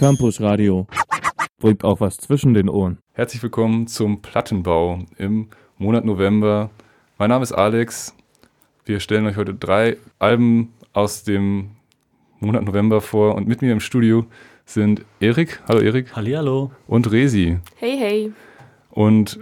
Campus Radio. Bringt auch was zwischen den Ohren. Herzlich willkommen zum Plattenbau im Monat November. Mein Name ist Alex. Wir stellen euch heute drei Alben aus dem Monat November vor und mit mir im Studio sind Erik. Hallo Erik. Hallihallo. Und Resi. Hey, hey. Und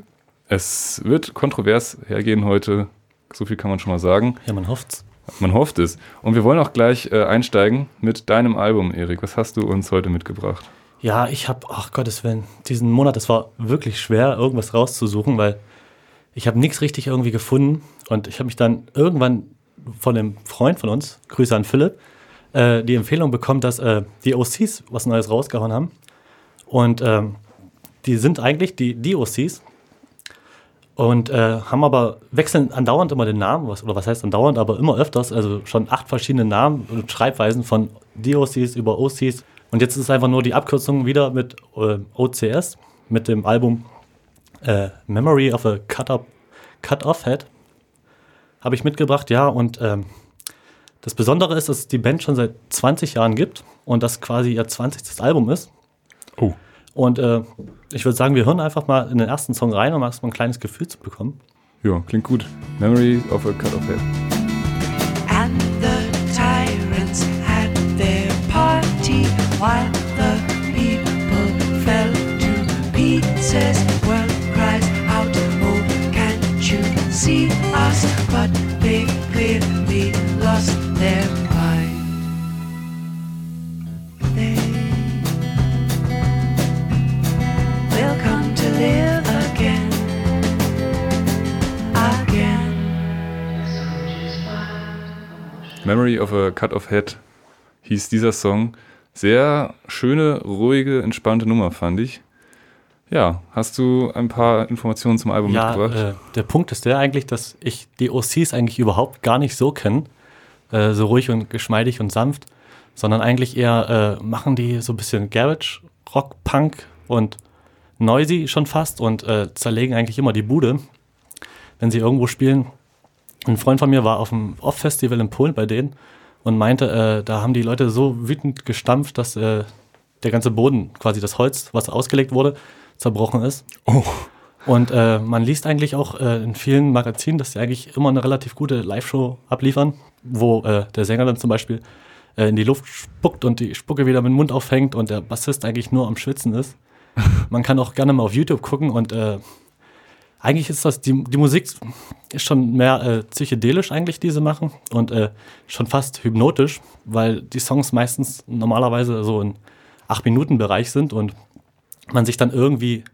es wird kontrovers hergehen heute. So viel kann man schon mal sagen. Ja, man hofft's. Man hofft es. Und wir wollen auch gleich äh, einsteigen mit deinem Album, Erik. Was hast du uns heute mitgebracht? Ja, ich habe, ach Gottes Willen, diesen Monat, es war wirklich schwer, irgendwas rauszusuchen, weil ich habe nichts richtig irgendwie gefunden. Und ich habe mich dann irgendwann von einem Freund von uns, Grüße an Philipp, äh, die Empfehlung bekommen, dass äh, die OCs was Neues rausgehauen haben. Und ähm, die sind eigentlich die, die OCs, und äh, haben aber wechseln andauernd immer den Namen, was, oder was heißt andauernd, aber immer öfters, also schon acht verschiedene Namen und Schreibweisen von DOCs über OCs. Und jetzt ist einfach nur die Abkürzung wieder mit äh, OCS, mit dem Album äh, Memory of a Cut-Off Cut Head. Habe ich mitgebracht, ja. Und ähm, das Besondere ist, dass es die Band schon seit 20 Jahren gibt und das quasi ihr 20. Album ist. Oh. Und äh, ich würde sagen, wir hören einfach mal in den ersten Song rein, um erstmal ein kleines Gefühl zu bekommen. Ja, klingt gut. Memory of a Cut of Head. And the tyrants had their party while Memory of a Cut of Head hieß dieser Song. Sehr schöne, ruhige, entspannte Nummer, fand ich. Ja, hast du ein paar Informationen zum Album Ja, mitgebracht? äh, der Punkt ist der eigentlich, dass ich die OCs eigentlich überhaupt gar nicht so kenne, äh, so ruhig und geschmeidig und sanft, sondern eigentlich eher äh, machen die so ein bisschen Garage, Rock, Punk und noisy schon fast und äh, zerlegen eigentlich immer die Bude, wenn sie irgendwo spielen. Ein Freund von mir war auf dem Off-Festival in Polen bei denen und meinte, äh, da haben die Leute so wütend gestampft, dass äh, der ganze Boden, quasi das Holz, was ausgelegt wurde, zerbrochen ist. oh, Und äh, man liest eigentlich auch äh, in vielen Magazinen, dass sie eigentlich immer eine relativ gute Live-Show abliefern, wo äh, der Sänger dann zum Beispiel äh, in die Luft spuckt und die Spucke wieder mit dem Mund aufhängt und der Bassist eigentlich nur am Schwitzen ist. Man kann auch gerne mal auf YouTube gucken und äh, eigentlich ist das, die, die Musik ist schon mehr äh, psychedelisch eigentlich, die sie machen und äh, schon fast hypnotisch, weil die Songs meistens normalerweise so in 8-Minuten-Bereich sind und man sich dann irgendwie,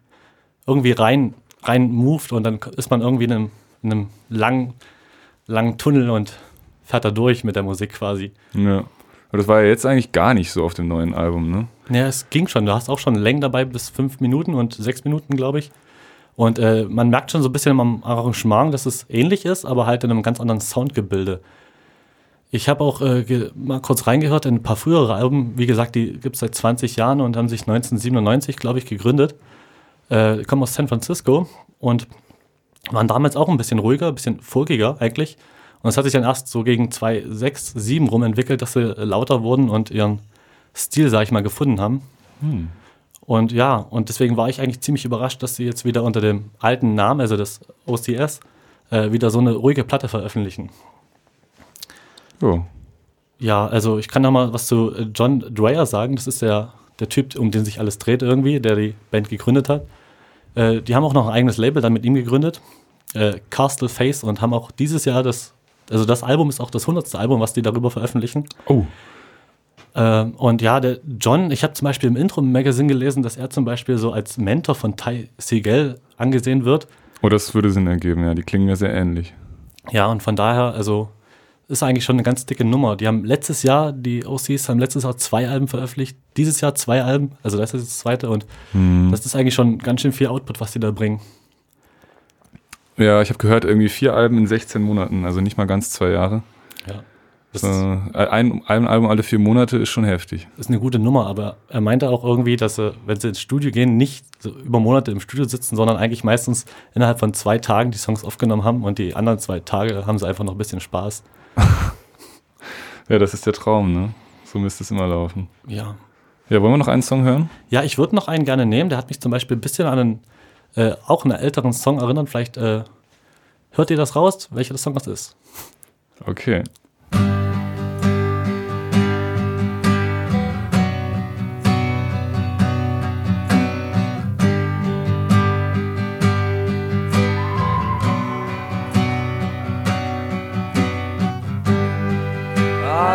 irgendwie rein, rein moved und dann ist man irgendwie in einem, in einem langen, langen Tunnel und fährt da durch mit der Musik quasi. ja. Aber das war ja jetzt eigentlich gar nicht so auf dem neuen Album, ne? Ja, es ging schon. Du hast auch schon Längen dabei bis fünf Minuten und sechs Minuten, glaube ich. Und äh, man merkt schon so ein bisschen am Arrangement, dass es ähnlich ist, aber halt in einem ganz anderen Soundgebilde. Ich habe auch äh, mal kurz reingehört in ein paar frühere Alben. Wie gesagt, die gibt es seit 20 Jahren und haben sich 1997, glaube ich, gegründet. Äh, kommen aus San Francisco und waren damals auch ein bisschen ruhiger, ein bisschen folkiger eigentlich. Und es hat sich dann erst so gegen 2006, 7 rum entwickelt, dass sie lauter wurden und ihren Stil, sag ich mal, gefunden haben. Und ja, und deswegen war ich eigentlich ziemlich überrascht, dass sie jetzt wieder unter dem alten Namen, also das OCS, äh, wieder so eine ruhige Platte veröffentlichen. Ja. Ja, also ich kann da mal was zu äh, John Dreyer sagen. Das ist der, der Typ, um den sich alles dreht irgendwie, der die Band gegründet hat. Äh, die haben auch noch ein eigenes Label dann mit ihm gegründet, äh, Castle Face, und haben auch dieses Jahr das, also das Album ist auch das 100. Album, was die darüber veröffentlichen. Oh, Ähm, und ja, der John, ich habe zum Beispiel im Intro-Magazin gelesen, dass er zum Beispiel so als Mentor von Ty Segel angesehen wird. oh, das würde Sinn ergeben, ja. Die klingen ja sehr ähnlich. Ja, und von daher, also ist eigentlich schon eine ganz dicke Nummer. Die haben letztes Jahr, die OCs haben letztes Jahr zwei Alben veröffentlicht, dieses Jahr zwei Alben, also das ist das zweite und das ist eigentlich schon ganz schön viel Output, was die da bringen. Ja, ich habe gehört, irgendwie vier Alben in 16 Monaten, also nicht mal ganz zwei Jahre. Ja. Das Äh, ein, ein Album alle vier Monate ist schon heftig. ist eine gute Nummer, aber er meinte auch irgendwie, dass sie, wenn sie ins Studio gehen, nicht so über Monate im Studio sitzen, sondern eigentlich meistens innerhalb von zwei Tagen die Songs aufgenommen haben und die anderen zwei Tage haben sie einfach noch ein bisschen Spaß. Ja, das ist der Traum, ne? So müsste es immer laufen. Ja. Ja, wollen wir noch einen Song hören? Ja, ich würde noch einen gerne nehmen. Der hat mich zum Beispiel ein bisschen an einen, äh, auch einen älteren Song erinnert. Vielleicht äh, hört ihr das raus, welcher Song das ist. Okay.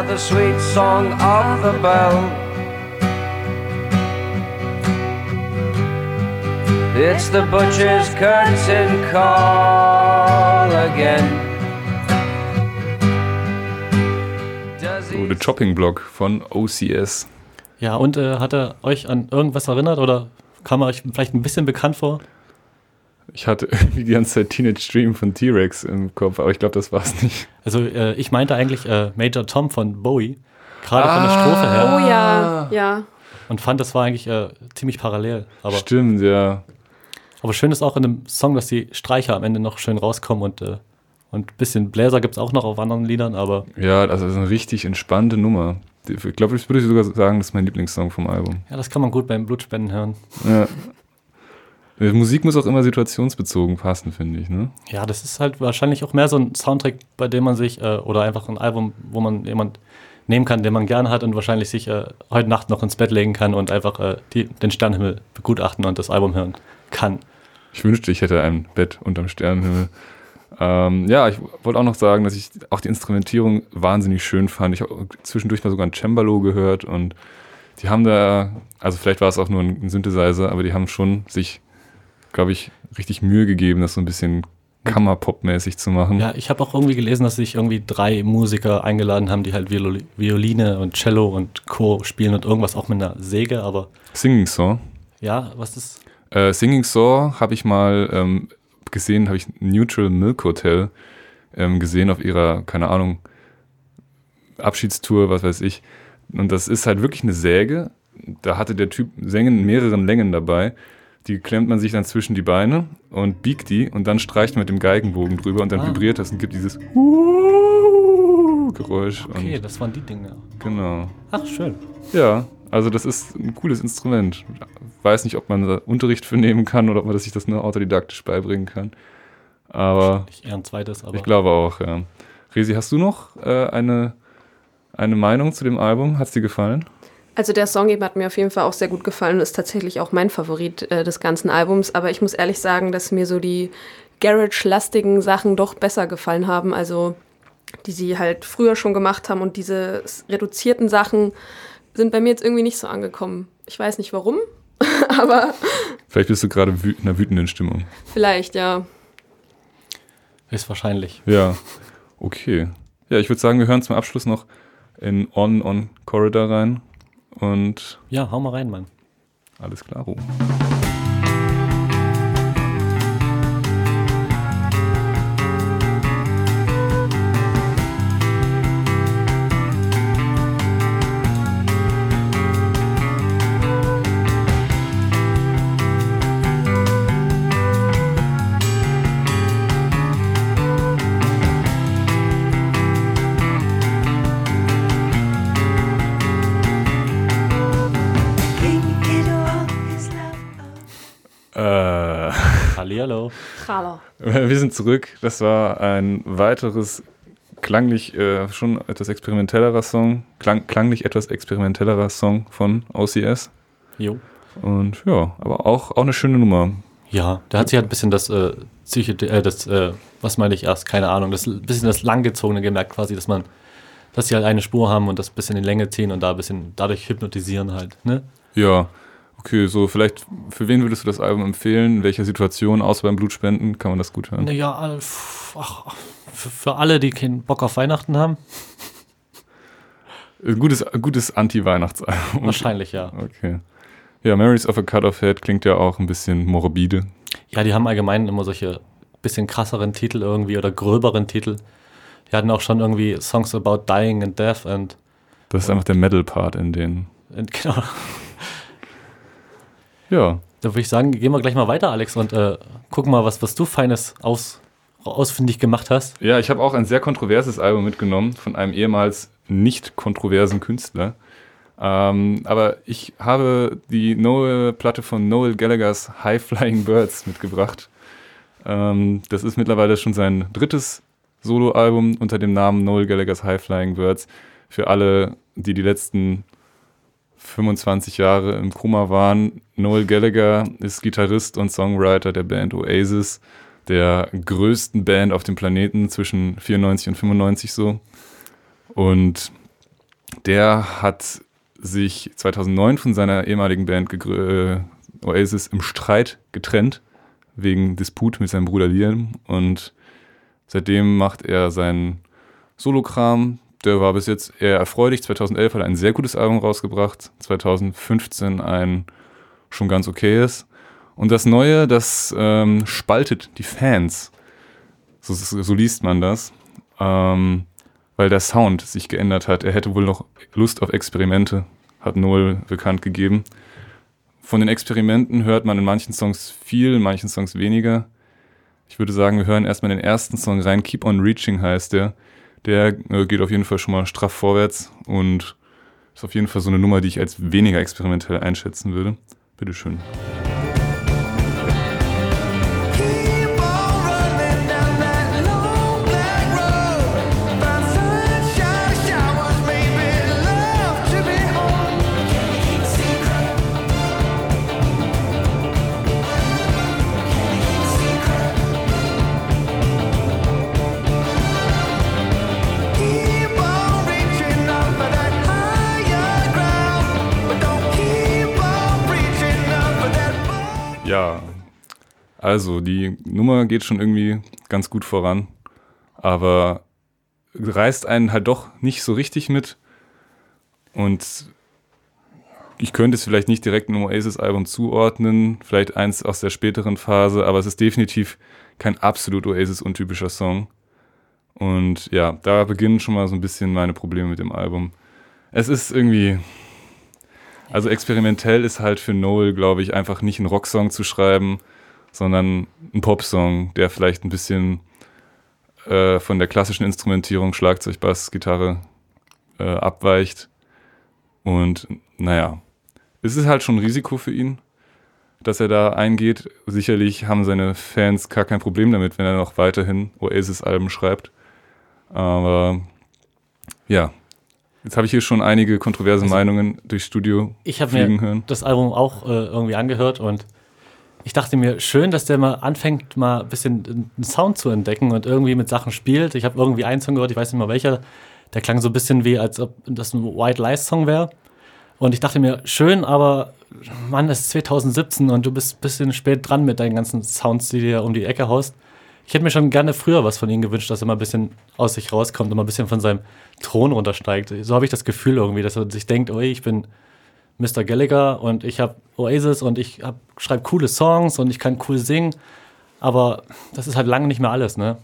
The sweet song of the bell. It's the butcher's curtain call again. So, he The Chopping Block von OCS. Ja, und äh, hat er euch an irgendwas erinnert oder kam er euch vielleicht ein bisschen bekannt vor? Ich hatte irgendwie die ganze Zeit Teenage Dream von T-Rex im Kopf, aber ich glaube, das war es nicht. Also äh, ich meinte eigentlich äh, Major Tom von Bowie, gerade von der Strophe her. Oh ja, ja. Und fand, das war eigentlich äh, ziemlich parallel. Aber, Stimmt, ja. aber schön ist auch in dem Song, dass die Streicher am Ende noch schön rauskommen und, äh, und ein bisschen Bläser gibt es auch noch auf anderen Liedern, aber Ja, also das ist eine richtig entspannte Nummer. Ich glaube, ich würde sogar sagen, das ist mein Lieblingssong vom Album. ja, das kann man gut beim Blutspenden hören. Ja. Musik muss auch immer situationsbezogen passen, finde ich, ne? Ja, das ist halt wahrscheinlich auch mehr so ein Soundtrack, bei dem man sich, äh, oder einfach ein Album, wo man jemand nehmen kann, den man gerne hat und wahrscheinlich sich äh, heute Nacht noch ins Bett legen kann und einfach äh, die, den Sternenhimmel begutachten und das Album hören kann. Ich wünschte, ich hätte ein Bett unterm Sternenhimmel. Ähm, ja, ich wollte auch noch sagen, dass ich auch die Instrumentierung wahnsinnig schön fand. Ich habe zwischendurch mal sogar ein Cembalo gehört und die haben da, also vielleicht war es auch nur ein Synthesizer, aber die haben schon sich, glaube ich, richtig Mühe gegeben, das so ein bisschen Kammerpop-mäßig zu machen. Ja, ich habe auch irgendwie gelesen, dass sich irgendwie drei Musiker eingeladen haben, die halt Viol Violine und Cello und Co. spielen und irgendwas auch mit einer Säge, aber Singing Saw. ja, was ist. Äh, Singing Saw habe ich mal ähm, gesehen, habe ich Neutral Milk Hotel ähm, gesehen auf ihrer, keine Ahnung, Abschiedstour, was weiß ich. Und das ist halt wirklich eine Säge. Da hatte der Typ Sängen in mehreren Längen dabei. Die klemmt man sich dann zwischen die Beine und biegt die und dann streicht man mit dem Geigenbogen drüber und dann Ah. vibriert das und gibt dieses Geräusch. Okay, das waren die Dinge. genau. Ach, schön. Ja, also das ist ein cooles Instrument. Weiß nicht, ob man da Unterricht für nehmen kann oder ob man sich das nur autodidaktisch beibringen kann. Aber Nicht eher ein zweites, aber. ich glaube auch, ja. Resi, hast du noch äh, eine, eine Meinung zu dem Album? Hat es dir gefallen? Also der Song eben hat mir auf jeden Fall auch sehr gut gefallen und ist tatsächlich auch mein Favorit äh, des ganzen Albums. Aber ich muss ehrlich sagen, dass mir so die Garage-lastigen Sachen doch besser gefallen haben. Also die sie halt früher schon gemacht haben und diese reduzierten Sachen sind bei mir jetzt irgendwie nicht so angekommen. Ich weiß nicht warum, aber Vielleicht bist du gerade wü in einer wütenden Stimmung. vielleicht ja. Ist wahrscheinlich. Ja, okay. Ja, ich würde sagen, wir hören zum Abschluss noch in On On Corridor rein. Und Ja, hau mal rein, Mann. alles klar. King Hallihallo. Hallo. Wir sind zurück. Das war ein weiteres klanglich äh, schon etwas experimentellerer Song, klang, klanglich etwas experimentellerer Song von OCS. Jo. Und ja, aber auch, auch eine schöne Nummer. Ja, da hat sich halt ein bisschen das, äh, Psyche, äh, das, äh, was meine ich erst, keine Ahnung, das ein bisschen das Langgezogene gemerkt quasi, dass man, dass sie halt eine Spur haben und das ein bisschen in die Länge ziehen und da ein bisschen dadurch hypnotisieren halt, ne? Ja, okay, so vielleicht, für wen würdest du das Album empfehlen? In welcher Situation, außer beim Blutspenden, kann man das gut hören? Naja, äh, ach, für, alle, die keinen Bock auf Weihnachten haben, Ein gutes, ein gutes Anti-Weihnachtsalbum. wahrscheinlich ja. Okay. Ja, Marys of a Cut-Off Head klingt ja auch ein bisschen morbide. Ja, die haben allgemein immer solche bisschen krasseren Titel irgendwie oder gröberen Titel. Die hatten auch schon irgendwie Songs about dying and death and, Das ist einfach der Metal-Part in denen. genau. Ja, Da würde ich sagen, gehen wir gleich mal weiter, Alex, und äh, gucken mal, was, was du Feines aus, ausfindig gemacht hast. Ja, ich habe auch ein sehr kontroverses Album mitgenommen von einem ehemals nicht kontroversen Künstler. Ähm, aber ich habe die neue Platte von Noel Gallaghers High Flying Birds mitgebracht. Ähm, das ist mittlerweile schon sein drittes Soloalbum unter dem Namen Noel Gallaghers High Flying Birds. Für alle, die die letzten 25 Jahre im Koma waren. Noel Gallagher ist Gitarrist und Songwriter der Band Oasis, der größten Band auf dem Planeten zwischen 94 und 95 so. Und der hat sich 2009 von seiner ehemaligen Band äh, Oasis im Streit getrennt, wegen Disput mit seinem Bruder Liam. Und seitdem macht er seinen Solokram. Der war bis jetzt eher erfreulich. 2011 hat er ein sehr gutes Album rausgebracht. 2015 ein schon ganz okayes. Und das Neue, das ähm, spaltet die Fans. So, so, liest man das. Ähm, weil der Sound sich geändert hat. Er hätte wohl noch Lust auf Experimente, hat Noel bekannt gegeben. Von den Experimenten hört man in manchen Songs viel, in manchen Songs weniger. Ich würde sagen, wir hören erstmal den ersten Song rein. Keep on Reaching heißt der. Der äh, geht auf jeden Fall schon mal straff vorwärts und ist auf jeden Fall so eine Nummer, die ich als weniger experimentell einschätzen würde. Bitteschön. Keep also die Nummer geht schon irgendwie ganz gut voran, aber reißt einen halt doch nicht so richtig mit. Und ich könnte es vielleicht nicht direkt einem Oasis-Album zuordnen, vielleicht eins aus der späteren Phase, aber es ist definitiv kein absolut Oasis-untypischer Song. Und ja, da beginnen schon mal so ein bisschen meine Probleme mit dem Album. Es ist irgendwie, also experimentell ist halt für Noel, glaube ich, einfach nicht einen Rocksong zu schreiben, sondern ein Popsong, der vielleicht ein bisschen äh, von der klassischen Instrumentierung, Schlagzeug, Bass, Gitarre äh, abweicht. Und naja, es ist halt schon ein Risiko für ihn, dass er da eingeht. Sicherlich haben seine Fans gar kein Problem damit, wenn er noch weiterhin Oasis-Alben schreibt. Aber ja, jetzt habe ich hier schon einige kontroverse Also, Meinungen durchs Studio Ich habe mir hören. das Album auch äh, irgendwie angehört und ich dachte mir, schön, dass der mal anfängt, mal ein bisschen einen Sound zu entdecken und irgendwie mit Sachen spielt. Ich habe irgendwie einen Song gehört, ich weiß nicht mal welcher, der klang so ein bisschen wie, als ob das ein White Lies Song wäre. Und ich dachte mir, schön, aber Mann, es ist 2017 und du bist ein bisschen spät dran mit deinen ganzen Sounds, die dir um die Ecke haust. Ich hätte mir schon gerne früher was von ihm gewünscht, dass er mal ein bisschen aus sich rauskommt und mal ein bisschen von seinem Thron runtersteigt. So habe ich das Gefühl irgendwie, dass er sich denkt, oh, ich bin Mr. Gallagher und ich habe Oasis und ich schreibe coole Songs und ich kann cool singen. Aber das ist halt lange nicht mehr alles, ne?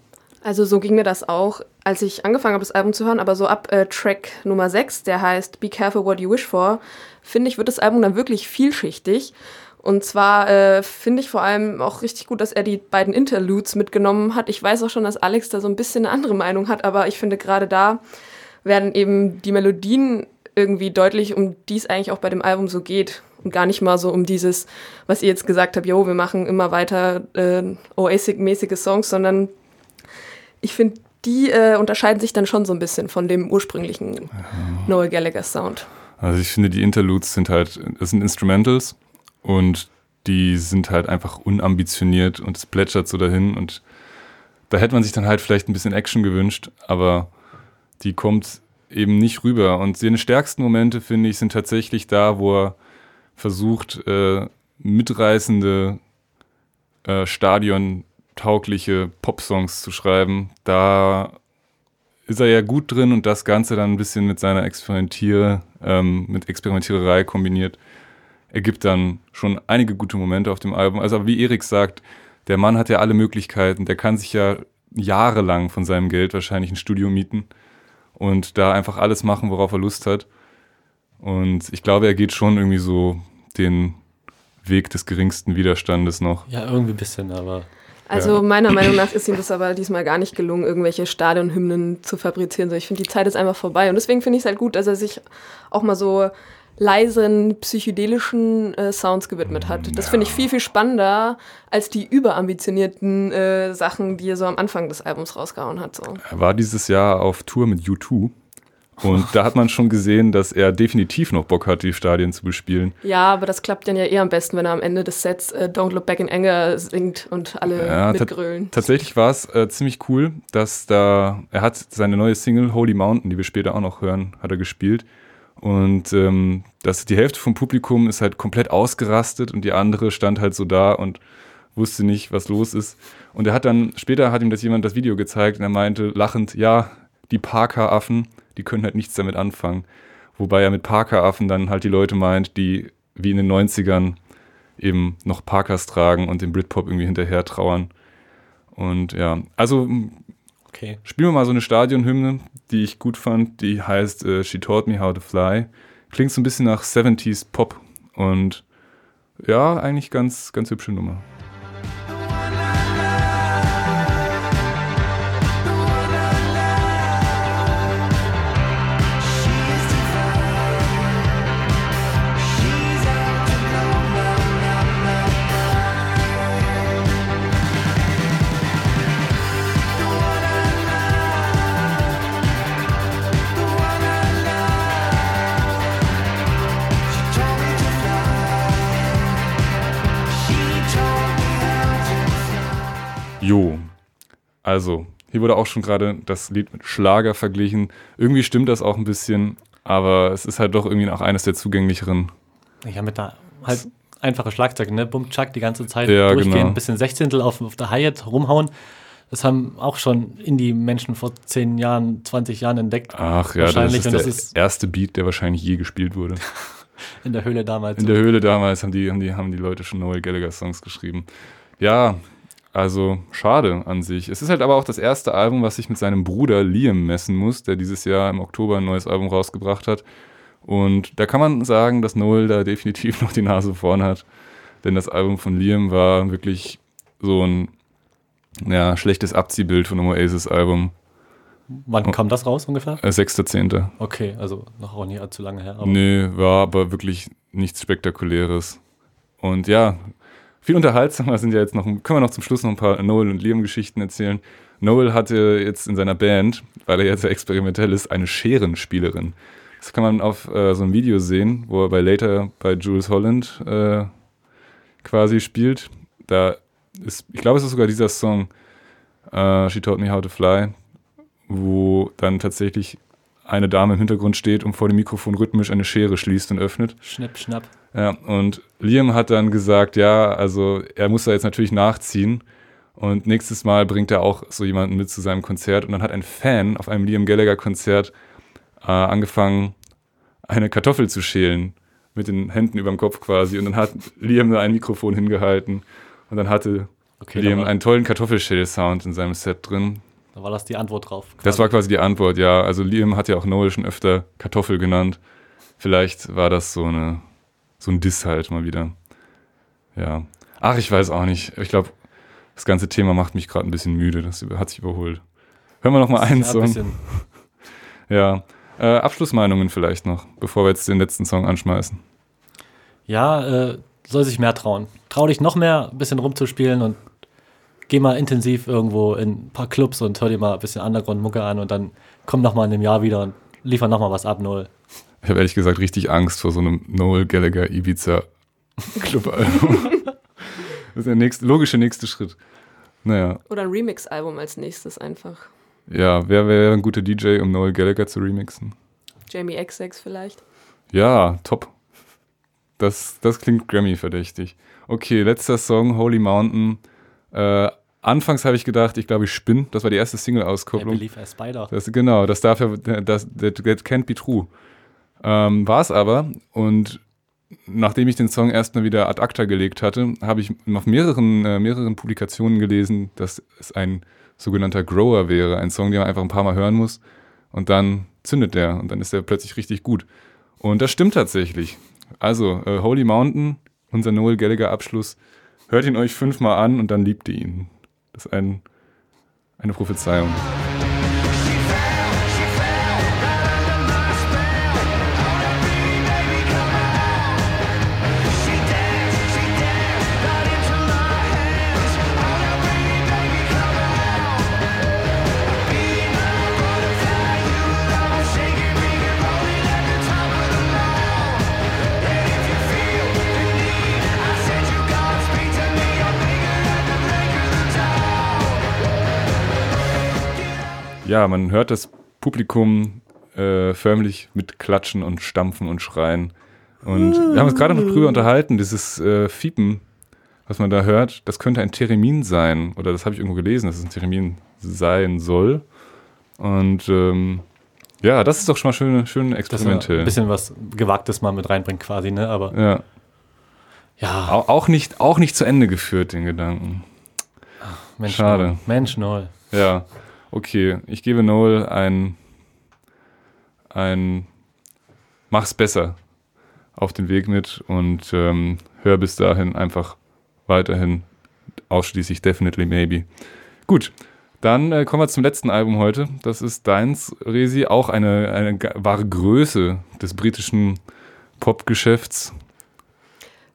Also so ging mir das auch, als ich angefangen habe, das Album zu hören, aber so ab äh, Track Nummer 6, der heißt Be Careful What You Wish For, finde ich, wird das Album dann wirklich vielschichtig. Und zwar äh, finde ich vor allem auch richtig gut, dass er die beiden Interludes mitgenommen hat. Ich weiß auch schon, dass Alex da so ein bisschen eine andere Meinung hat, aber ich finde gerade da werden eben die Melodien irgendwie deutlich, um die es eigentlich auch bei dem Album so geht. Und gar nicht mal so um dieses, was ihr jetzt gesagt habt, jo, wir machen immer weiter äh, Oasis-mäßige Songs, sondern ich finde, die äh, unterscheiden sich dann schon so ein bisschen von dem ursprünglichen Noel Gallagher Sound. Also ich finde, die Interludes sind halt, das sind Instrumentals und die sind halt einfach unambitioniert und es plätschert so dahin und da hätte man sich dann halt vielleicht ein bisschen Action gewünscht, aber die kommt eben nicht rüber. Und seine stärksten Momente, finde ich, sind tatsächlich da, wo er versucht, äh, mitreißende, äh, stadiontaugliche Popsongs zu schreiben. Da ist er ja gut drin und das Ganze dann ein bisschen mit seiner Experimentier, ähm, mit Experimentiererei kombiniert, ergibt dann schon einige gute Momente auf dem Album. Also wie Erik sagt, der Mann hat ja alle Möglichkeiten, der kann sich ja jahrelang von seinem Geld wahrscheinlich ein Studio mieten und da einfach alles machen, worauf er Lust hat. Und ich glaube, er geht schon irgendwie so den Weg des geringsten Widerstandes noch. Ja, irgendwie ein bisschen, aber Also Ja. meiner Meinung nach ist ihm das aber diesmal gar nicht gelungen, irgendwelche Stadionhymnen zu fabrizieren. So, ich finde, die Zeit ist einfach vorbei. Und deswegen finde ich es halt gut, dass er sich auch mal so leisen, psychedelischen äh, Sounds gewidmet hat. Das finde ich viel, viel spannender als die überambitionierten äh, Sachen, die er so am Anfang des Albums rausgehauen hat. So. Er war dieses Jahr auf Tour mit U2 und da hat man schon gesehen, dass er definitiv noch Bock hat, die Stadien zu bespielen. Ja, aber das klappt dann ja eher am besten, wenn er am Ende des Sets äh, Don't Look Back in Anger singt und alle Ja, mitgrölen. Tatsächlich war es äh, ziemlich cool, dass da, er hat seine neue Single Holy Mountain, die wir später auch noch hören, hat er gespielt. Und ähm, das, die Hälfte vom Publikum ist halt komplett ausgerastet und die andere stand halt so da und wusste nicht, was los ist. Und er hat dann, später hat ihm das jemand das Video gezeigt und er meinte lachend, ja, die Parker-Affen, die können halt nichts damit anfangen. Wobei er mit Parker-Affen dann halt die Leute meint, die wie in den 90ern eben noch Parkers tragen und dem Britpop irgendwie hinterher trauern. Und ja, also Okay. spielen wir mal so eine Stadionhymne, die ich gut fand. Die heißt äh, She Taught Me How to Fly. Klingt so ein bisschen nach 70s Pop und ja, eigentlich ganz, ganz hübsche Nummer. Jo, also hier wurde auch schon gerade das Lied mit Schlager verglichen. Irgendwie stimmt das auch ein bisschen, aber es ist halt doch irgendwie auch eines der zugänglicheren. Ja, mit da halt einfache Schlagzeuge, ne? Bum, Chuck die ganze Zeit Ja, durchgehen, genau. ein bisschen Sechzehntel auf, auf der Hi-Hat rumhauen. Das haben auch schon Indie-Menschen vor 10 Jahren, 20 Jahren entdeckt. Ach ja, das Wahrscheinlich, ist und der das ist- erste Beat, der wahrscheinlich je gespielt wurde. In der Höhle damals. In der Höhle damals haben die, haben die, haben die Leute schon Noel Gallagher Songs geschrieben. Ja, also schade an sich. Es ist halt aber auch das erste Album, was sich mit seinem Bruder Liam messen muss, der dieses Jahr im Oktober ein neues Album rausgebracht hat. Und da kann man sagen, dass Noel da definitiv noch die Nase vorn hat. Denn das Album von Liam war wirklich so ein ja, schlechtes Abziehbild von einem Oasis-Album. Wann kam das raus ungefähr? Äh, 6.10. Okay, also noch auch nicht allzu lange her. Aber Nee, war aber wirklich nichts Spektakuläres. Und ja, viel unterhaltsamer sind ja jetzt noch, können wir noch zum Schluss noch ein paar Noel und Liam-Geschichten erzählen. Noel hatte jetzt in seiner Band, weil er jetzt sehr experimentell ist, eine Scherenspielerin. Das kann man auf äh, so einem Video sehen, wo er bei Later bei Jules Holland äh, quasi spielt. Da ist, ich glaube, es ist sogar dieser Song, äh, She Taught Me How to Fly, wo dann tatsächlich eine Dame im Hintergrund steht und vor dem Mikrofon rhythmisch eine Schere schließt und öffnet. Schnipp, schnapp. Ja, und Liam hat dann gesagt, ja, also er muss da jetzt natürlich nachziehen. Und nächstes Mal bringt er auch so jemanden mit zu seinem Konzert. Und dann hat ein Fan auf einem Liam Gallagher-Konzert äh, angefangen, eine Kartoffel zu schälen. Mit den Händen über dem Kopf quasi. Und dann hat Liam da ein Mikrofon hingehalten. Und dann hatte Okay, Liam einen tollen Kartoffelschäl-Sound in seinem Set drin. Da war das die Antwort drauf. Das war quasi die Antwort, ja. Also Liam hat ja auch Noel schon öfter Kartoffel genannt. Vielleicht war das so eine so ein Diss halt mal wieder. Ja. Ach, ich weiß auch nicht. Ich glaube, das ganze Thema macht mich gerade ein bisschen müde. Das hat sich überholt. Hören wir noch mal einen ja, ein Song. bisschen. Ja. Äh, Abschlussmeinungen vielleicht noch, bevor wir jetzt den letzten Song anschmeißen. Ja, äh, soll sich mehr trauen. Trau dich noch mehr, ein bisschen rumzuspielen und geh mal intensiv irgendwo in ein paar Clubs und hör dir mal ein bisschen Underground-Mucke an und dann komm noch mal in einem Jahr wieder und liefer noch mal was ab, Null. Ich habe ehrlich gesagt richtig Angst vor so einem Noel Gallagher Ibiza Clubalbum. das ist der nächste, logische nächste Schritt. Naja, Oder ein Remix-Album als nächstes einfach. ja, wer wäre ein guter DJ, um Noel Gallagher zu remixen? Jamie XX vielleicht. Ja, top. Das, das klingt Grammy-verdächtig. Okay, letzter Song, Holy Mountain. Äh, anfangs habe ich gedacht, ich glaube, ich spinne. Das war die erste I Single-Auskopplung. believe a spider. Das, genau, das darf ja, das, that, that can't be true. Ähm, War es aber. Und nachdem ich den Song erstmal wieder ad acta gelegt hatte, habe ich auf mehreren, äh, mehreren Publikationen gelesen, dass es ein sogenannter Grower wäre. Ein Song, den man einfach ein paar Mal hören muss. Und dann zündet der. Und dann ist der plötzlich richtig gut. Und das stimmt tatsächlich. Also, äh, Holy Mountain, unser Noel Gallagher-Abschluss. Hört ihn euch fünfmal an und dann liebt ihr ihn. Das ist ein, eine Prophezeiung. Ja, man hört das Publikum äh, förmlich mit Klatschen und Stampfen und Schreien. Und wir haben uns gerade noch drüber unterhalten, dieses äh, Fiepen, was man da hört, das könnte ein Theremin sein. Oder das habe ich irgendwo gelesen, dass es ein Theremin sein soll. Und ähm, ja, das ist doch schon mal schön, schön experimentell. ein bisschen was Gewagtes mal mit reinbringt quasi, ne? Aber ja. ja, Auch, auch, nicht, auch nicht zu Ende geführt, den Gedanken. Mensch, schade. Mensch, Noel. Ja, okay. Ich gebe Noel ein, ein Mach's besser auf den Weg mit und ähm, hör bis dahin einfach weiterhin ausschließlich Definitely Maybe. Gut, dann äh, kommen wir zum letzten Album heute. Das ist deins, Resi, auch eine, eine wahre Größe des britischen Popgeschäfts.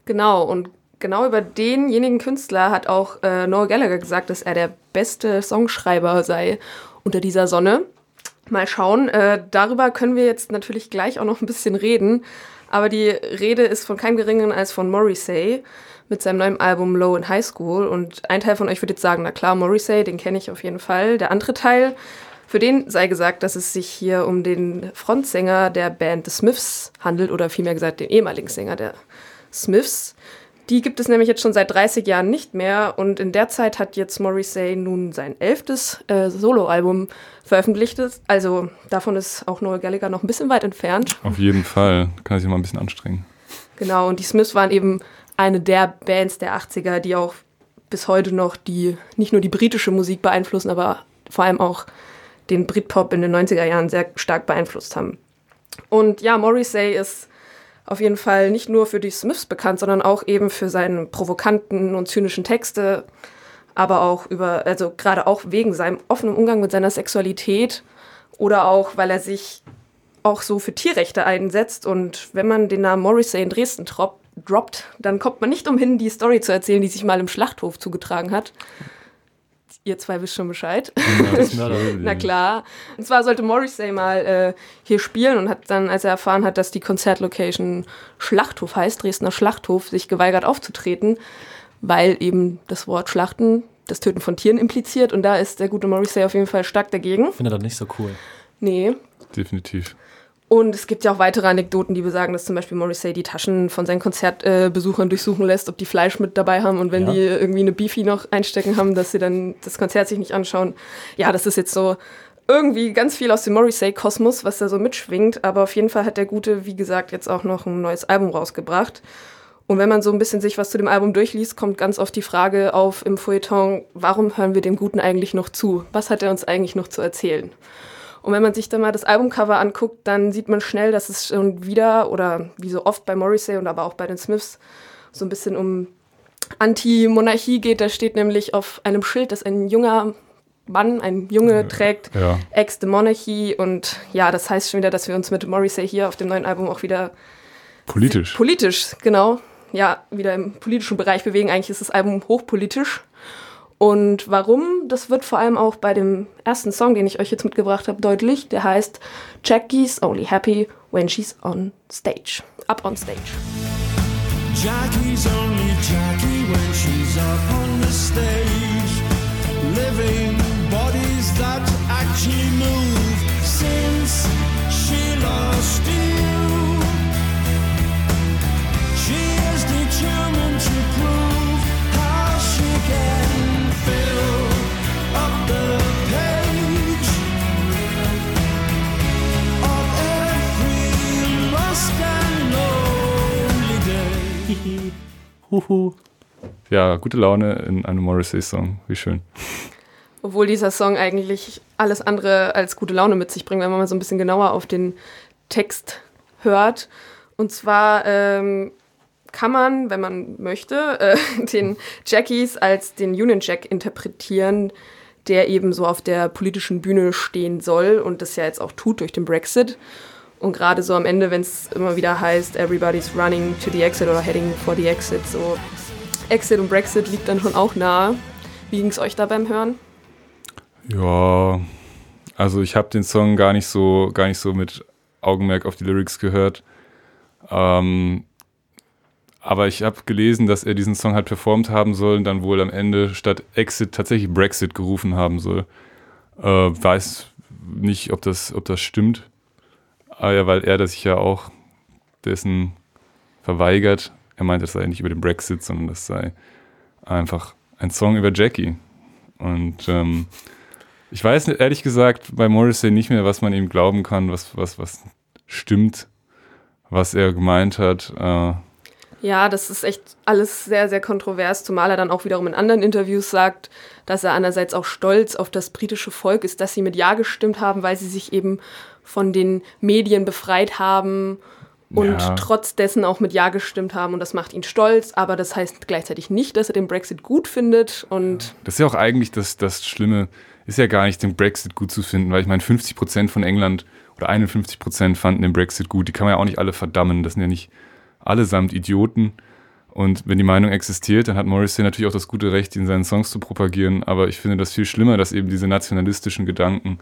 Genau, und genau über denjenigen Künstler hat auch äh, Noel Gallagher gesagt, dass er der beste Songschreiber sei unter dieser Sonne. Mal schauen, äh, darüber können wir jetzt natürlich gleich auch noch ein bisschen reden, aber die Rede ist von keinem Geringeren als von Morrissey mit seinem neuen Album Low in High School und ein Teil von euch wird jetzt sagen, na klar, Morrissey, den kenne ich auf jeden Fall. Der andere Teil, für den sei gesagt, dass es sich hier um den Frontsänger der Band The Smiths handelt oder vielmehr gesagt den ehemaligen Sänger der Smiths. Die gibt es nämlich jetzt schon seit 30 Jahren nicht mehr und in der Zeit hat jetzt Morrissey nun sein elftes äh, Soloalbum veröffentlicht. Also davon ist auch Noel Gallagher noch ein bisschen weit entfernt. Auf jeden Fall. Kann sich mal ein bisschen anstrengen. Genau, und die Smiths waren eben eine der Bands der 80er, die auch bis heute noch die, nicht nur die britische Musik beeinflussen, aber vor allem auch den Britpop in den 90er Jahren sehr stark beeinflusst haben. Und ja, Morrissey ist auf jeden Fall nicht nur für die Smiths bekannt, sondern auch eben für seine provokanten und zynischen Texte, aber auch über, also gerade auch wegen seinem offenen Umgang mit seiner Sexualität oder auch, weil er sich auch so für Tierrechte einsetzt. Und wenn man den Namen Morrissey in Dresden droppt, dann kommt man nicht umhin, die Story zu erzählen, die sich mal im Schlachthof zugetragen hat. Ihr zwei wisst schon Bescheid. Na klar. Und zwar sollte Morrissey mal äh, hier spielen und hat dann, als er erfahren hat, dass die Konzertlocation Schlachthof heißt, Dresdner Schlachthof, sich geweigert aufzutreten, weil eben das Wort Schlachten das Töten von Tieren impliziert. Und da ist der gute Morrissey auf jeden Fall stark dagegen. Ich finde das nicht so cool. Nee. Definitiv. Und es gibt ja auch weitere Anekdoten, die besagen, dass zum Beispiel Morrissey die Taschen von seinen Konzertbesuchern äh, durchsuchen lässt, ob die Fleisch mit dabei haben und wenn Ja. die irgendwie eine Beefy noch einstecken haben, dass sie dann das Konzert sich nicht anschauen. Ja, das ist jetzt so irgendwie ganz viel aus dem Morrissey-Kosmos, was da so mitschwingt. Aber auf jeden Fall hat der Gute, wie gesagt, jetzt auch noch ein neues Album rausgebracht. Und wenn man so ein bisschen sich was zu dem Album durchliest, kommt ganz oft die Frage auf im Feuilleton, warum hören wir dem Guten eigentlich noch zu? Was hat er uns eigentlich noch zu erzählen? Und wenn man sich dann mal das Albumcover anguckt, dann sieht man schnell, dass es schon wieder oder wie so oft bei Morrissey und aber auch bei den Smiths so ein bisschen um Anti-Monarchie geht. Da steht nämlich auf einem Schild, dass ein junger Mann, ein Junge trägt, Ja. Ex the Monarchy. Und ja, das heißt schon wieder, dass wir uns mit Morrissey hier auf dem neuen Album auch wieder Politisch. politisch, genau, ja, wieder im politischen Bereich bewegen. Eigentlich ist das Album hochpolitisch. Und warum? Das wird vor allem auch bei dem ersten Song, den ich euch jetzt mitgebracht habe, deutlich. Der heißt Jackie's only happy when she's on stage. Up on stage. Jackie's only Jackie when she's up on the stage. Living bodies that actually move since she lost you. Huhu. Ja, gute Laune in einem Morrissey-Song. Wie schön. Obwohl dieser Song eigentlich alles andere als gute Laune mit sich bringt, wenn man mal so ein bisschen genauer auf den Text hört. Und zwar ähm, kann man, wenn man möchte, äh, den Jackies als den Union Jack interpretieren, der eben so auf der politischen Bühne stehen soll und das ja jetzt auch tut durch den Brexit. Und gerade so am Ende, wenn es immer wieder heißt, everybody's running to the exit oder heading for the exit, so Exit und Brexit liegt dann schon auch nah. Wie ging es euch da beim Hören? Ja, also ich habe den Song gar nicht so, gar nicht so mit Augenmerk auf die Lyrics gehört. Ähm, aber ich habe gelesen, dass er diesen Song halt performt haben soll und dann wohl am Ende statt Exit tatsächlich Brexit gerufen haben soll. Äh, weiß, nicht, ob das, ob das stimmt. Aber ja, weil er das sich ja auch dessen verweigert. Er meinte, das sei nicht über den Brexit, sondern das sei einfach ein Song über Jackie. Und ähm, ich weiß ehrlich gesagt bei Morrissey nicht mehr, was man ihm glauben kann, was, was, was stimmt, was er gemeint hat. Äh, Ja, das ist echt alles sehr, sehr kontrovers, zumal er dann auch wiederum in anderen Interviews sagt, dass er einerseits auch stolz auf das britische Volk ist, dass sie mit Ja gestimmt haben, weil sie sich eben von den Medien befreit haben und Ja. trotz dessen auch mit Ja gestimmt haben und das macht ihn stolz, aber das heißt gleichzeitig nicht, dass er den Brexit gut findet und Das ist ja auch eigentlich das, das Schlimme, ist ja gar nicht, den Brexit gut zu finden, weil ich meine, 50 Prozent von England oder 51 Prozent fanden den Brexit gut. Die kann man ja auch nicht alle verdammen. Das sind ja nicht allesamt Idioten. Und wenn die Meinung existiert, dann hat Morrissey natürlich auch das gute Recht, ihn in seinen Songs zu propagieren. Aber ich finde das viel schlimmer, dass eben diese nationalistischen Gedanken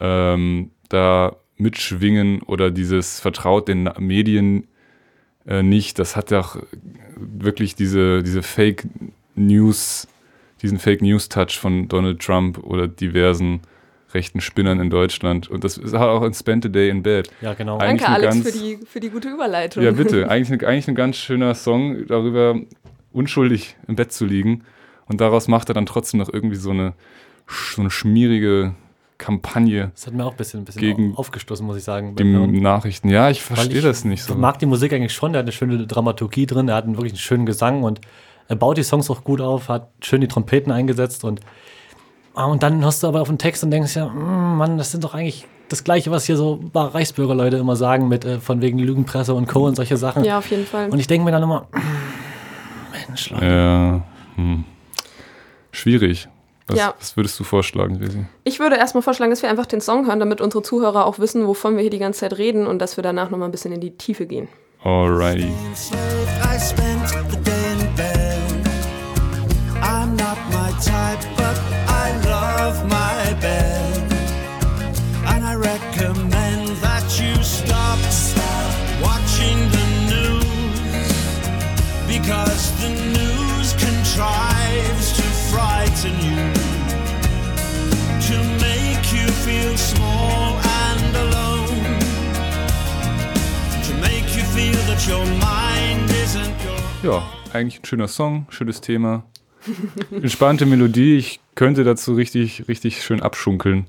ähm, da mitschwingen oder dieses Vertraut den Medien äh, nicht. Das hat ja auch wirklich diese, diese Fake News, diesen Fake News Touch von Donald Trump oder diversen rechten Spinnern in Deutschland. Und das ist auch in Spent a Day in Bed. Ja, genau. Eigentlich danke Alex ganz- für die, für die gute Überleitung. Ja, bitte. Eigentlich, ein- eigentlich ein ganz schöner Song darüber, unschuldig im Bett zu liegen. Und daraus macht er dann trotzdem noch irgendwie so eine, so eine schmierige Kampagne Das hat mir auch ein bisschen, ein bisschen Gegen aufgestoßen, muss ich sagen. Hören. Nachrichten. Ja, ich verstehe ich das nicht so. mag die Musik eigentlich schon, der hat eine schöne Dramaturgie drin, er hat einen wirklich einen schönen Gesang und er baut die Songs auch gut auf, hat schön die Trompeten eingesetzt und, ah, und dann hast du aber auf den Text und denkst ja, "Mm, Mann, das sind doch eigentlich das Gleiche, was hier so Reichsbürgerleute immer sagen, mit äh, von wegen Lügenpresse und Co. und solche Sachen. Ja, auf jeden Fall. Und ich denke mir dann immer, "Mm, Mensch, Leute. Ja, hm. Schwierig. Was, Ja. was würdest du vorschlagen, Lisi? Ich würde erstmal vorschlagen, dass wir einfach den Song hören, damit unsere Zuhörer auch wissen, wovon wir hier die ganze Zeit reden und dass wir danach nochmal ein bisschen in die Tiefe gehen. Alrighty. I spent the day in bed. I'm not my type, Ja, eigentlich ein schöner Song, schönes Thema. Entspannte Melodie. Ich könnte dazu richtig, richtig schön abschunkeln,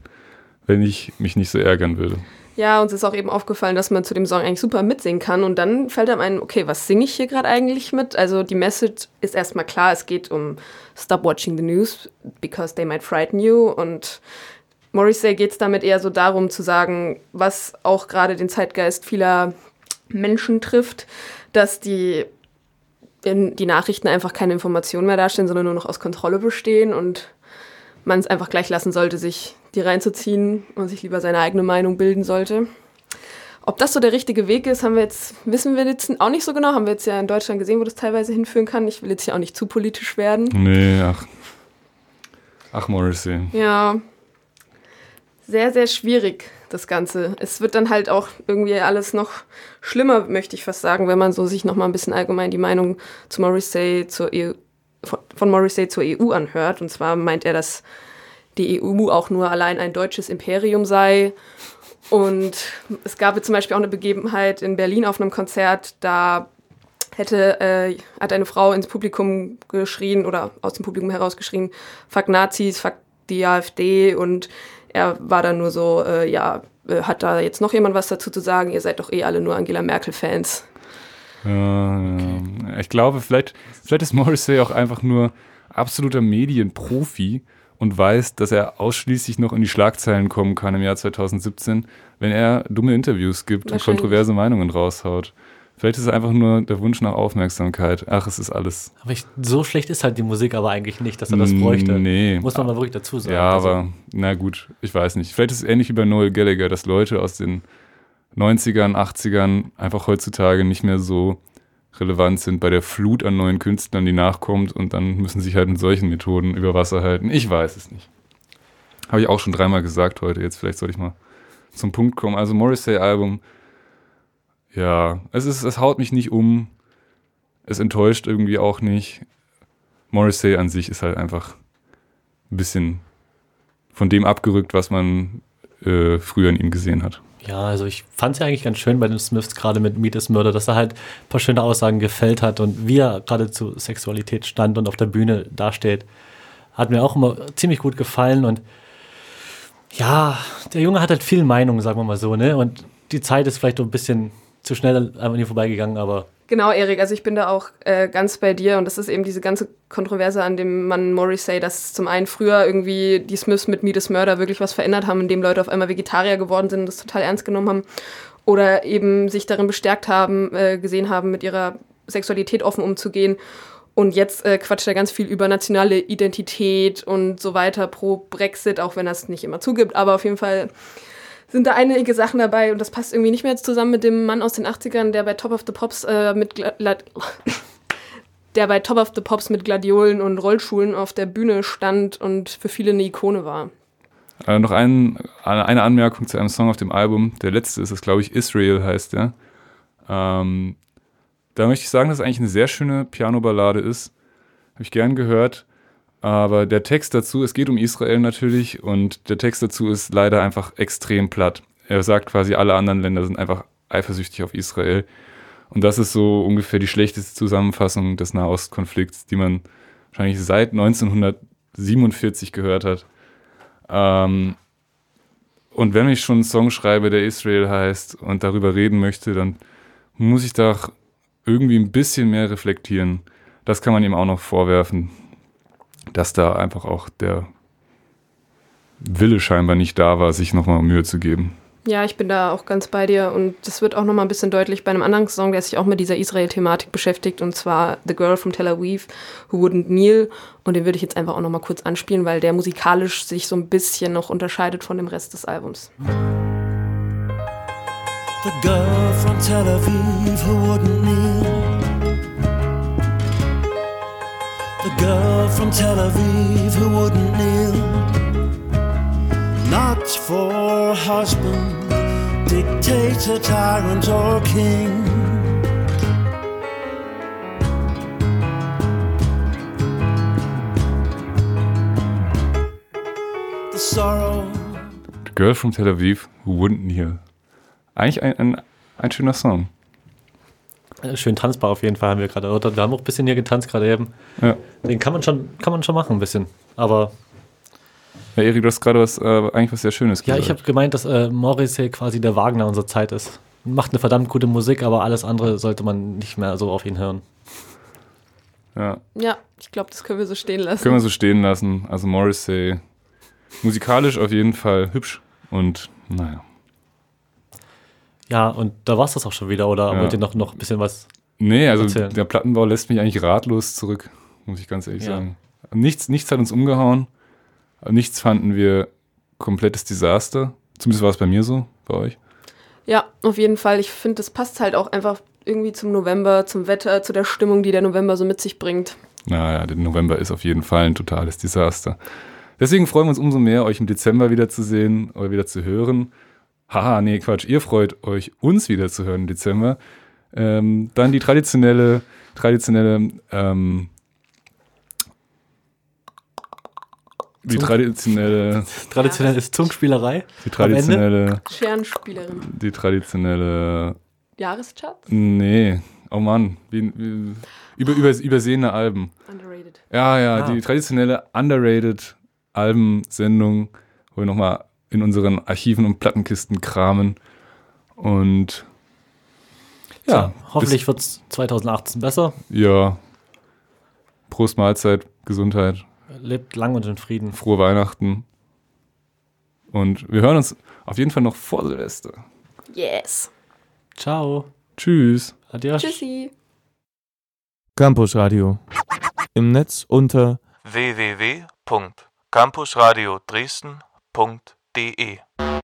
wenn ich mich nicht so ärgern würde. Ja, uns ist auch eben aufgefallen, dass man zu dem Song eigentlich super mitsingen kann. Und dann fällt einem ein, okay, was singe ich hier gerade eigentlich mit? Also die Message ist erstmal klar, es geht um Stop watching the news because they might frighten you. Und Morrissey geht es damit eher so darum zu sagen, was auch gerade den Zeitgeist vieler Menschen trifft, dass die, in, die Nachrichten einfach keine Informationen mehr darstellen, sondern nur noch aus Kontrolle bestehen und man es einfach gleich lassen sollte, sich die reinzuziehen und sich lieber seine eigene Meinung bilden sollte. Ob das so der richtige Weg ist, haben wir jetzt, wissen wir jetzt auch nicht so genau. Haben wir jetzt ja in Deutschland gesehen, wo das teilweise hinführen kann. Ich will jetzt hier auch nicht zu politisch werden. Nee, ach. Ach, Morrissey. Ja, sehr, sehr schwierig, das Ganze. Es wird dann halt auch irgendwie alles noch schlimmer, möchte ich fast sagen, wenn man so sich noch mal ein bisschen allgemein die Meinung zu Morrissey zur EU, von, Morrissey zur EU anhört. Und zwar meint er, dass die EU auch nur allein ein deutsches Imperium sei. Und es gab zum Beispiel auch eine Begebenheit in Berlin auf einem Konzert, da hätte, äh, hat eine Frau ins Publikum geschrien oder aus dem Publikum herausgeschrien, fuck Nazis, fuck die AfD und er war dann nur so, äh, ja, äh, hat da jetzt noch jemand was dazu zu sagen? Ihr seid doch eh alle nur Angela Merkel-Fans. Ja, ja. Ich glaube, vielleicht, vielleicht ist Morrissey auch einfach nur absoluter Medienprofi und weiß, dass er ausschließlich noch in die Schlagzeilen kommen kann im Jahr 2017, wenn er dumme Interviews gibt und kontroverse Meinungen raushaut. Vielleicht ist es einfach nur der Wunsch nach Aufmerksamkeit. Ach, es ist alles. Aber ich, so schlecht ist halt die Musik aber eigentlich nicht, dass er das bräuchte. Nee. Muss man mal wirklich dazu sagen. Ja, Also, aber na gut, ich weiß nicht. Vielleicht ist es ähnlich wie bei Noel Gallagher, dass Leute aus den 90ern, 80ern einfach heutzutage nicht mehr so relevant sind bei der Flut an neuen Künstlern, die nachkommt und dann müssen sich halt mit solchen Methoden über Wasser halten. Ich weiß es nicht. Habe ich auch schon dreimal gesagt heute. Jetzt vielleicht soll ich mal zum Punkt kommen. Also Morrissey-Album, ja, es ist, es haut mich nicht um. Es enttäuscht irgendwie auch nicht. Morrissey an sich ist halt einfach ein bisschen von dem abgerückt, was man äh, früher in ihm gesehen hat. Ja, also ich fand es ja eigentlich ganz schön bei den Smiths, gerade mit Meet is Murder, dass er halt ein paar schöne Aussagen gefällt hat und wie er gerade zu Sexualität stand und auf der Bühne dasteht. Hat mir auch immer ziemlich gut gefallen und ja, der Junge hat halt viel Meinung, sagen wir mal so, ne? Und die Zeit ist vielleicht so ein bisschen zu schnell an ihm vorbeigegangen, aber Genau, Erik, also ich bin da auch äh, ganz bei dir und das ist eben diese ganze Kontroverse an dem Mann Morrissey, dass zum einen früher irgendwie die Smiths mit Meet is Murder wirklich was verändert haben, indem Leute auf einmal Vegetarier geworden sind und das total ernst genommen haben oder eben sich darin bestärkt haben, äh, gesehen haben, mit ihrer Sexualität offen umzugehen. Und jetzt äh, quatscht er ganz viel über nationale Identität und so weiter pro Brexit, auch wenn er es nicht immer zugibt, aber auf jeden Fall sind da einige Sachen dabei und das passt irgendwie nicht mehr zusammen mit dem Mann aus den 80ern, der bei Top of the Pops äh, mit Gla der bei Top of the Pops mit Gladiolen und Rollschuhen auf der Bühne stand und für viele eine Ikone war. Äh, noch ein, eine Anmerkung zu einem Song auf dem Album. Der letzte ist es, glaube ich, Israel heißt der. Ähm, da möchte ich sagen, dass es eigentlich eine sehr schöne Piano-Ballade ist. Habe ich gern gehört. Aber der Text dazu, es geht um Israel natürlich und der Text dazu ist leider einfach extrem platt. Er sagt quasi, alle anderen Länder sind einfach eifersüchtig auf Israel. Und das ist so ungefähr die schlechteste Zusammenfassung des Nahostkonflikts, die man wahrscheinlich seit 1947 gehört hat. Ähm, und wenn ich schon einen Song schreibe, der Israel heißt und darüber reden möchte, dann muss ich da irgendwie ein bisschen mehr reflektieren. Das kann man ihm auch noch vorwerfen, dass da einfach auch der Wille scheinbar nicht da war, sich nochmal Mühe zu geben. Ja, ich bin da auch ganz bei dir und das wird auch nochmal ein bisschen deutlich bei einem anderen Song, der sich auch mit dieser Israel-Thematik beschäftigt und zwar The Girl from Tel Aviv Who Wouldn't Kneel und den würde ich jetzt einfach auch nochmal kurz anspielen, weil der musikalisch sich so ein bisschen noch unterscheidet von dem Rest des Albums. The girl from Tel Aviv who wouldn't kneel. The girl from Tel Aviv who wouldn't kneel. Not for husband, dictator, tyrant, or king. The sorrow The Girl from Tel Aviv Who Wouldn't Kneel. Eigentlich ein, ein, ein schöner Song. Äh, schön tanzbar auf jeden Fall haben wir gerade. Oder Wir haben auch ein bisschen hier getanzt gerade eben. Ja. Den kann man schon, kann man schon machen ein bisschen. Aber Ja, Erik, du hast gerade was, äh, eigentlich was sehr Schönes ja, ich habe gemeint, dass äh, Morrissey quasi der Wagner unserer Zeit ist. Macht eine verdammt gute Musik, aber alles andere sollte man nicht mehr so auf ihn hören. ja. Ja, ich glaube, das können wir so stehen lassen. Können wir so stehen lassen. Also Morrissey, musikalisch auf jeden Fall hübsch und naja. Ja, und da war es das auch schon wieder, oder Ja. wollt ihr noch, noch ein bisschen was? Nee, also Erzähl. der Plattenbau lässt mich eigentlich ratlos zurück, muss ich ganz ehrlich Ja. sagen. Nichts, nichts hat uns umgehauen. Nichts fanden wir komplettes Desaster. Zumindest war es bei mir so, bei euch. Ja, auf jeden Fall. Ich finde, das passt halt auch einfach irgendwie zum November, zum Wetter, zu der Stimmung, die der November so mit sich bringt. Naja, der November ist auf jeden Fall ein totales Desaster. Deswegen freuen wir uns umso mehr, euch im Dezember wieder zu sehen oder wieder zu hören. Haha, nee, Quatsch. Ihr freut euch, uns wieder zu hören im Dezember. Ähm, dann die traditionelle, traditionelle, ähm, die traditionelle, Traditionell ist Zungenspielerei. die traditionelle, Scherenspielerin. die traditionelle, Jahreschart? nee, oh Mann, wie, wie, über, über, übersehene Alben. Underrated. Ja, ja, Ah. die traditionelle underrated Albensendung, wo wir nochmal in unseren Archiven und Plattenkisten kramen. Und ja, Ja, hoffentlich wird es 2018 besser. ja, Prost Mahlzeit, Gesundheit, Lebt lang und in Frieden. frohe Weihnachten. Und wir hören uns auf jeden Fall noch vor Silvester. Yes. Ciao. Tschüss. Adios. Tschüssi. Campus Radio. Im Netz unter www.campusradio Dresden.de de.